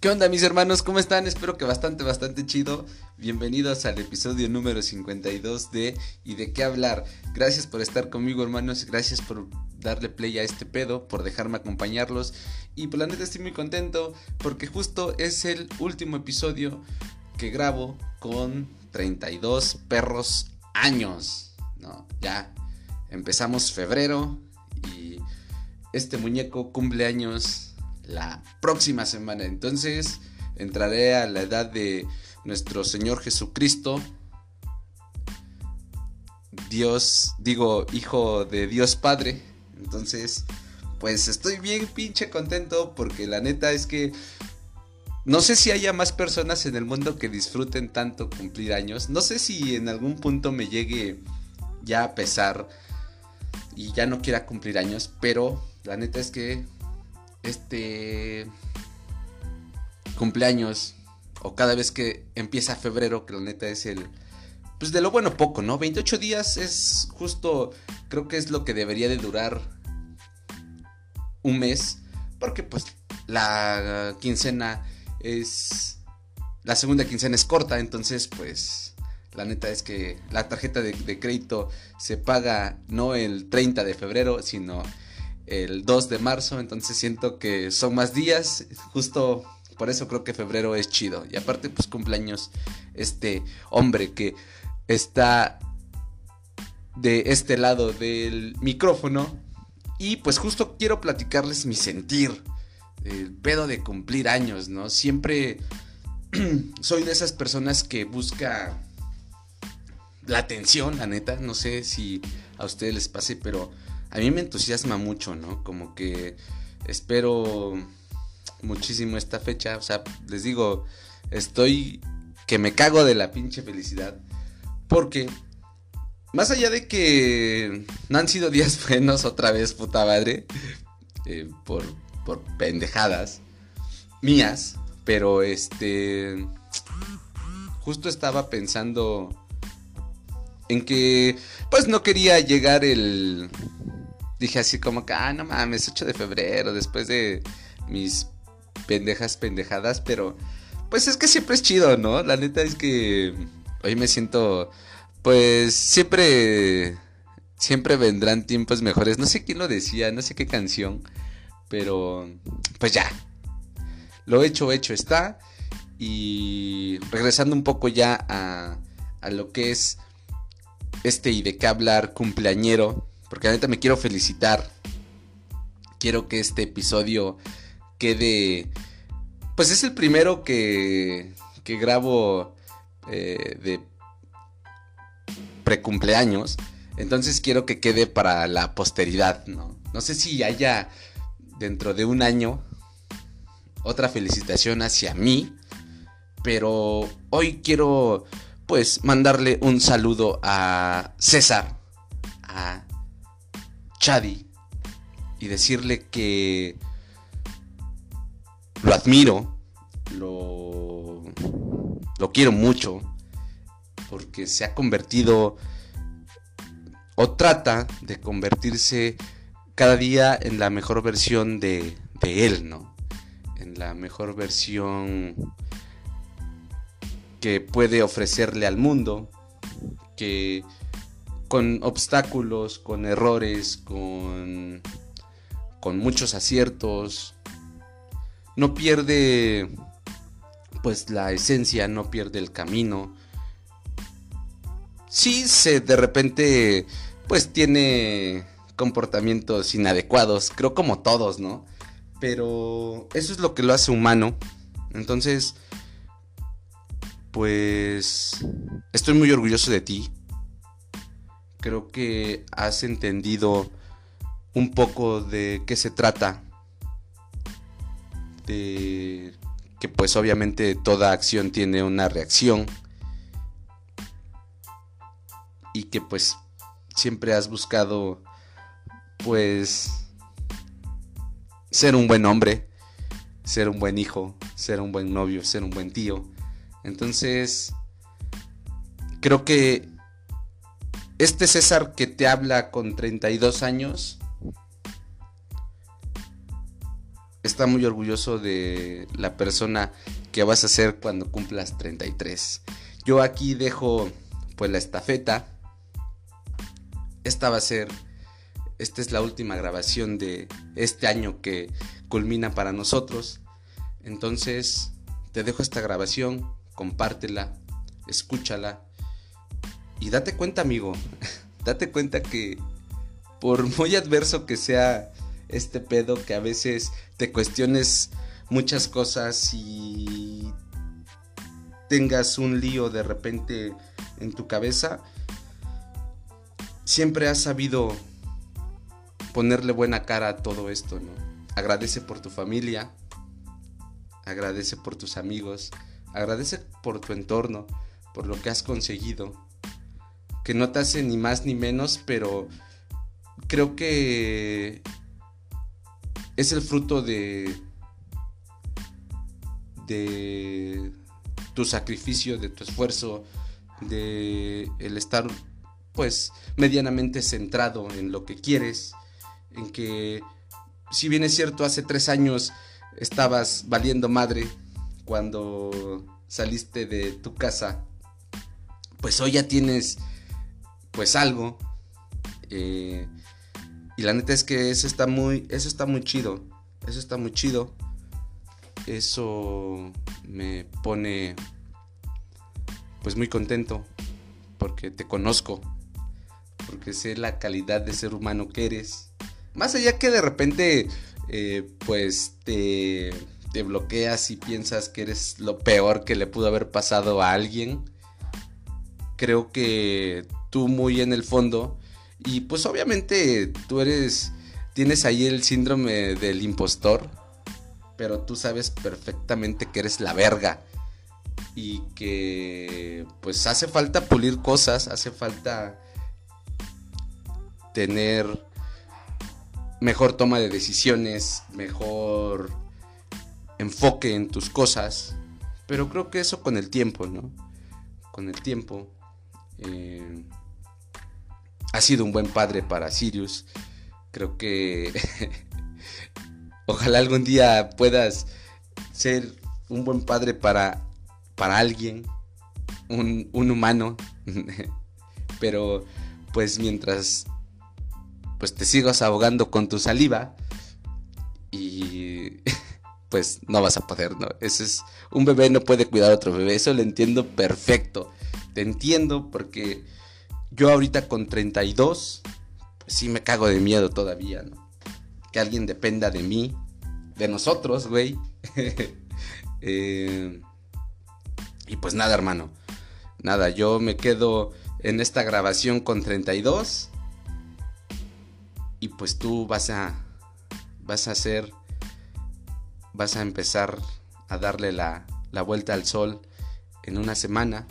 ¿Qué onda mis hermanos? ¿Cómo están? Espero que bastante, bastante chido. Bienvenidos al episodio número 52 de ¿Y de qué hablar? Gracias por estar conmigo hermanos, gracias por darle play a este pedo, por dejarme acompañarlos. Y por la neta estoy muy contento porque justo es el último episodio que grabo con 32 perros años. No, ya empezamos febrero y este muñeco cumple años la próxima semana. Entonces entraré a la edad de nuestro Señor Jesucristo. Dios, digo, hijo de Dios Padre. Entonces, pues estoy bien pinche contento porque la neta es que no sé si haya más personas en el mundo que disfruten tanto cumplir años. No sé si en algún punto me llegue ya a pesar y ya no quiera cumplir años, pero la neta es que este cumpleaños o cada vez que empieza febrero, que la neta es el pues de lo bueno poco, ¿no? 28 días es justo creo que es lo que debería de durar un mes, porque pues la quincena es la segunda quincena es corta, entonces pues la neta es que la tarjeta de, de crédito se paga no el 30 de febrero, sino el 2 de marzo, entonces siento que son más días, justo por eso creo que febrero es chido. Y aparte, pues cumpleaños este hombre que está de este lado del micrófono. Y pues justo quiero platicarles mi sentir, el pedo de cumplir años, ¿no? Siempre soy de esas personas que busca la atención, la neta. No sé si a ustedes les pase, pero a mí me entusiasma mucho, ¿no? Como que espero muchísimo esta fecha. O sea, les digo, estoy que me cago de la pinche felicidad. Porque, más allá de que no han sido días buenos otra vez, puta madre, eh, por, por pendejadas mías, pero este, justo estaba pensando en que, pues no quería llegar el dije así como que, ah, no mames, 8 de febrero, después de mis pendejas pendejadas, pero pues es que siempre es chido, ¿no? La neta es que hoy me siento, pues siempre, siempre vendrán tiempos mejores. No sé quién lo decía, no sé qué canción, pero pues ya, lo hecho, hecho está. Y regresando un poco ya a, a lo que es este y de qué hablar cumpleañero porque la me quiero felicitar. Quiero que este episodio quede... Pues es el primero que, que grabo eh, de precumpleaños. Entonces quiero que quede para la posteridad, ¿no? No sé si haya dentro de un año otra felicitación hacia mí. Pero hoy quiero pues mandarle un saludo a César. Y decirle que lo admiro, lo, lo quiero mucho, porque se ha convertido o trata de convertirse cada día en la mejor versión de, de él, ¿no? En la mejor versión que puede ofrecerle al mundo, que con obstáculos, con errores, con, con muchos aciertos. No pierde pues la esencia, no pierde el camino. Sí se de repente pues tiene comportamientos inadecuados, creo como todos, ¿no? Pero eso es lo que lo hace humano. Entonces, pues estoy muy orgulloso de ti creo que has entendido un poco de qué se trata. De que pues obviamente toda acción tiene una reacción. Y que pues siempre has buscado pues ser un buen hombre, ser un buen hijo, ser un buen novio, ser un buen tío. Entonces, creo que este César que te habla con 32 años está muy orgulloso de la persona que vas a ser cuando cumplas 33. Yo aquí dejo pues la estafeta. Esta va a ser esta es la última grabación de este año que culmina para nosotros. Entonces, te dejo esta grabación, compártela, escúchala y date cuenta, amigo, date cuenta que por muy adverso que sea este pedo, que a veces te cuestiones muchas cosas y tengas un lío de repente en tu cabeza, siempre has sabido ponerle buena cara a todo esto, ¿no? Agradece por tu familia, agradece por tus amigos, agradece por tu entorno, por lo que has conseguido, que no te hace ni más ni menos, pero creo que es el fruto de de tu sacrificio, de tu esfuerzo, de el estar pues medianamente centrado en lo que quieres en que, si bien es cierto, hace tres años estabas valiendo madre cuando saliste de tu casa, pues hoy ya tienes pues algo. Eh, y la neta es que eso está muy, eso está muy chido. Eso está muy chido. Eso me pone pues muy contento porque te conozco, porque sé la calidad de ser humano que eres más allá que de repente, eh, pues te, te bloqueas y piensas que eres lo peor que le pudo haber pasado a alguien. Creo que tú muy en el fondo, y pues obviamente tú eres, tienes ahí el síndrome del impostor, pero tú sabes perfectamente que eres la verga y que pues hace falta pulir cosas, hace falta tener mejor toma de decisiones, mejor enfoque en tus cosas. Pero creo que eso con el tiempo, ¿no? Con el tiempo. Eh, ha sido un buen padre para Sirius. Creo que ojalá algún día puedas ser un buen padre para, para alguien, un, un humano. Pero pues mientras pues te sigas ahogando con tu saliva y pues no vas a poder, ¿no? Ese es un bebé no puede cuidar a otro bebé, eso lo entiendo perfecto. Te entiendo porque yo ahorita con 32 pues sí me cago de miedo todavía, ¿no? Que alguien dependa de mí, de nosotros, güey. Eh, y pues nada, hermano. Nada, yo me quedo en esta grabación con 32 y pues tú vas a vas a hacer vas a empezar a darle la, la vuelta al sol en una semana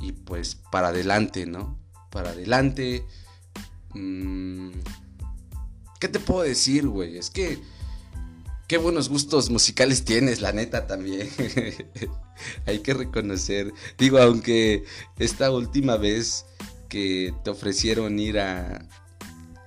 y pues para adelante no para adelante. Mm, qué te puedo decir güey es que qué buenos gustos musicales tienes la neta también. Hay que reconocer. Digo aunque esta última vez que te ofrecieron ir a,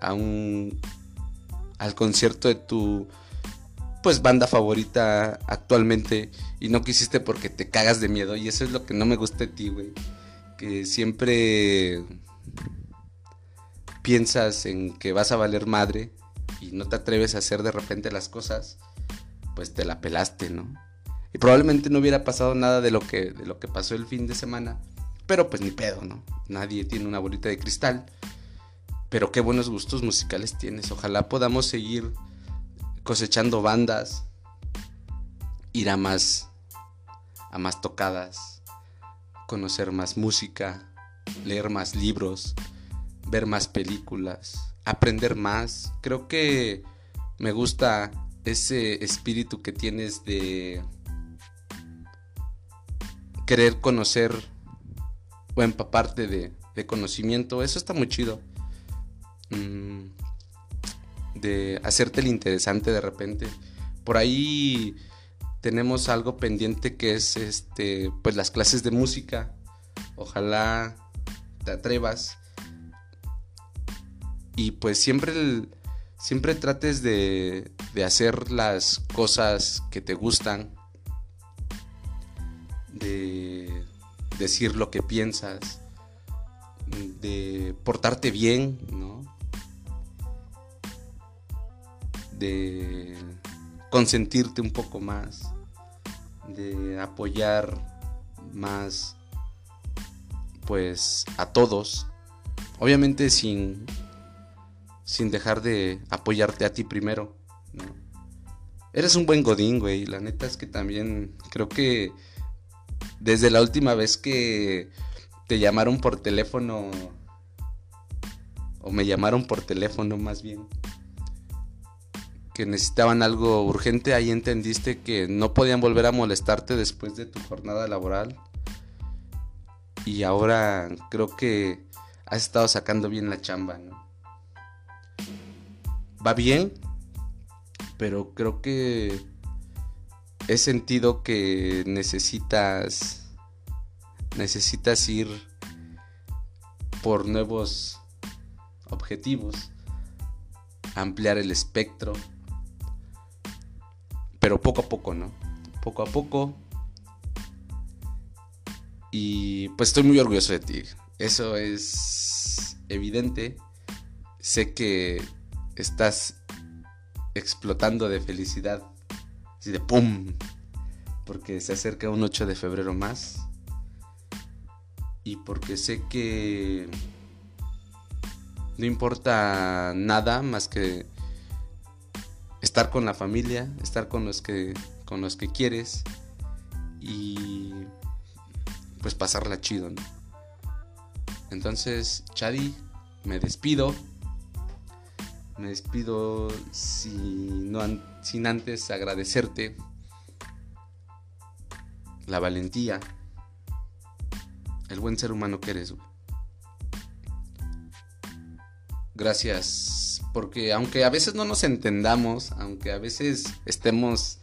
a un al concierto de tu pues banda favorita actualmente y no quisiste porque te cagas de miedo y eso es lo que no me gusta de ti, güey. Que siempre piensas en que vas a valer madre y no te atreves a hacer de repente las cosas, pues te la pelaste, ¿no? Y probablemente no hubiera pasado nada de lo que de lo que pasó el fin de semana, pero pues ni pedo, ¿no? Nadie tiene una bolita de cristal. Pero qué buenos gustos musicales tienes. Ojalá podamos seguir cosechando bandas, ir a más a más tocadas, conocer más música, leer más libros, ver más películas, aprender más. Creo que me gusta ese espíritu que tienes de querer conocer o empaparte de, de conocimiento. Eso está muy chido. Mm, de hacerte el interesante de repente. Por ahí tenemos algo pendiente que es este pues las clases de música. Ojalá te atrevas. Y pues siempre siempre trates de, de hacer las cosas que te gustan, de decir lo que piensas, de portarte bien, ¿no? De consentirte un poco más, de apoyar más pues a todos, obviamente sin sin dejar de apoyarte a ti primero. Eres un buen godín, güey, la neta es que también creo que desde la última vez que te llamaron por teléfono, o me llamaron por teléfono más bien, que necesitaban algo urgente, ahí entendiste que no podían volver a molestarte después de tu jornada laboral. Y ahora creo que has estado sacando bien la chamba, ¿no? Va bien, pero creo que he sentido que necesitas necesitas ir por nuevos objetivos, ampliar el espectro, pero poco a poco, ¿no? Poco a poco. Y pues estoy muy orgulloso de ti. Eso es evidente. Sé que estás explotando de felicidad Así de ¡pum! Porque se acerca un 8 de febrero más. Y porque sé que no importa nada más que estar con la familia, estar con los que con los que quieres y pues pasarla chido, ¿no? Entonces, Chadi, me despido. Me despido sin, antes agradecerte la valentía, el buen ser humano que eres. Gracias, porque aunque a veces no nos entendamos, aunque a veces estemos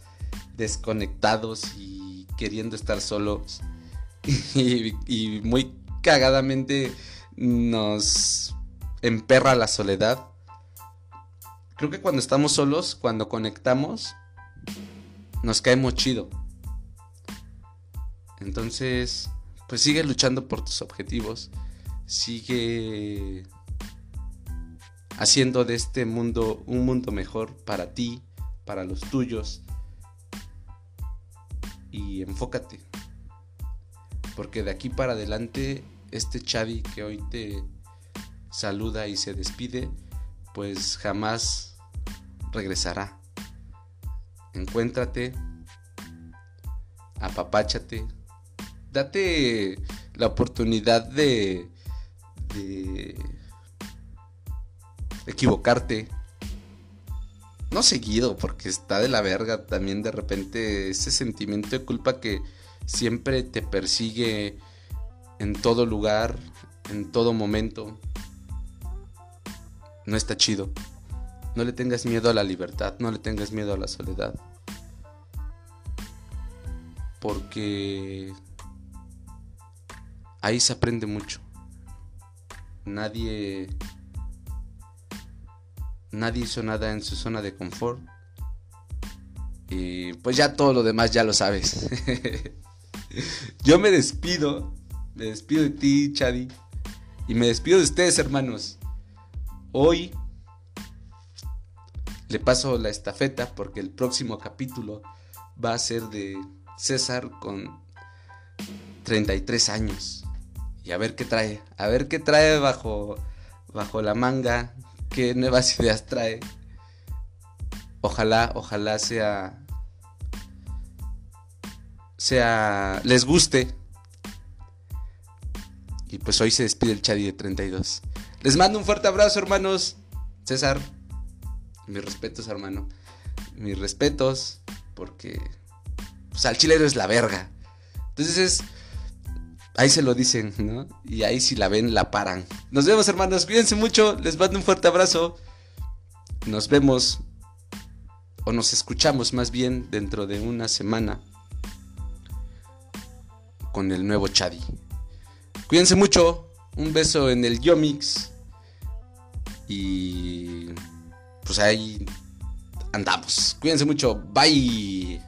desconectados y queriendo estar solos y, muy cagadamente nos emperra la soledad, creo que cuando estamos solos, cuando conectamos, nos caemos chido. Entonces, pues sigue luchando por tus objetivos. Sigue haciendo de este mundo un mundo mejor para ti, para los tuyos. Y enfócate. Porque de aquí para adelante, este Chadi que hoy te saluda y se despide, pues jamás regresará. Encuéntrate, apapáchate, date la oportunidad de, de equivocarte. No seguido, porque está de la verga también de repente ese sentimiento de culpa que siempre te persigue en todo lugar, en todo momento no está chido. No le tengas miedo a la libertad, no le tengas miedo a la soledad. Porque ahí se aprende mucho. Nadie nadie hizo nada en su zona de confort. Y pues ya todo lo demás ya lo sabes. Yo me despido, me despido de ti, Chadi, y me despido de ustedes, hermanos. Hoy le paso la estafeta porque el próximo capítulo va a ser de César con 33 años. Y a ver qué trae, a ver qué trae bajo, bajo la manga, qué nuevas ideas trae. Ojalá, ojalá sea sea les guste. Y pues hoy se despide el Chadi de 32. Les mando un fuerte abrazo, hermanos. César, mis respetos, hermano. Mis respetos, porque pues, al chileno es la verga. Entonces ahí se lo dicen, ¿no? Y ahí si la ven, la paran. Nos vemos, hermanos. Cuídense mucho. Les mando un fuerte abrazo. Nos vemos, o nos escuchamos más bien, dentro de una semana con el nuevo Chadi. Cuídense mucho. Un beso en el Yomix. Y pues ahí andamos. Cuídense mucho. Bye.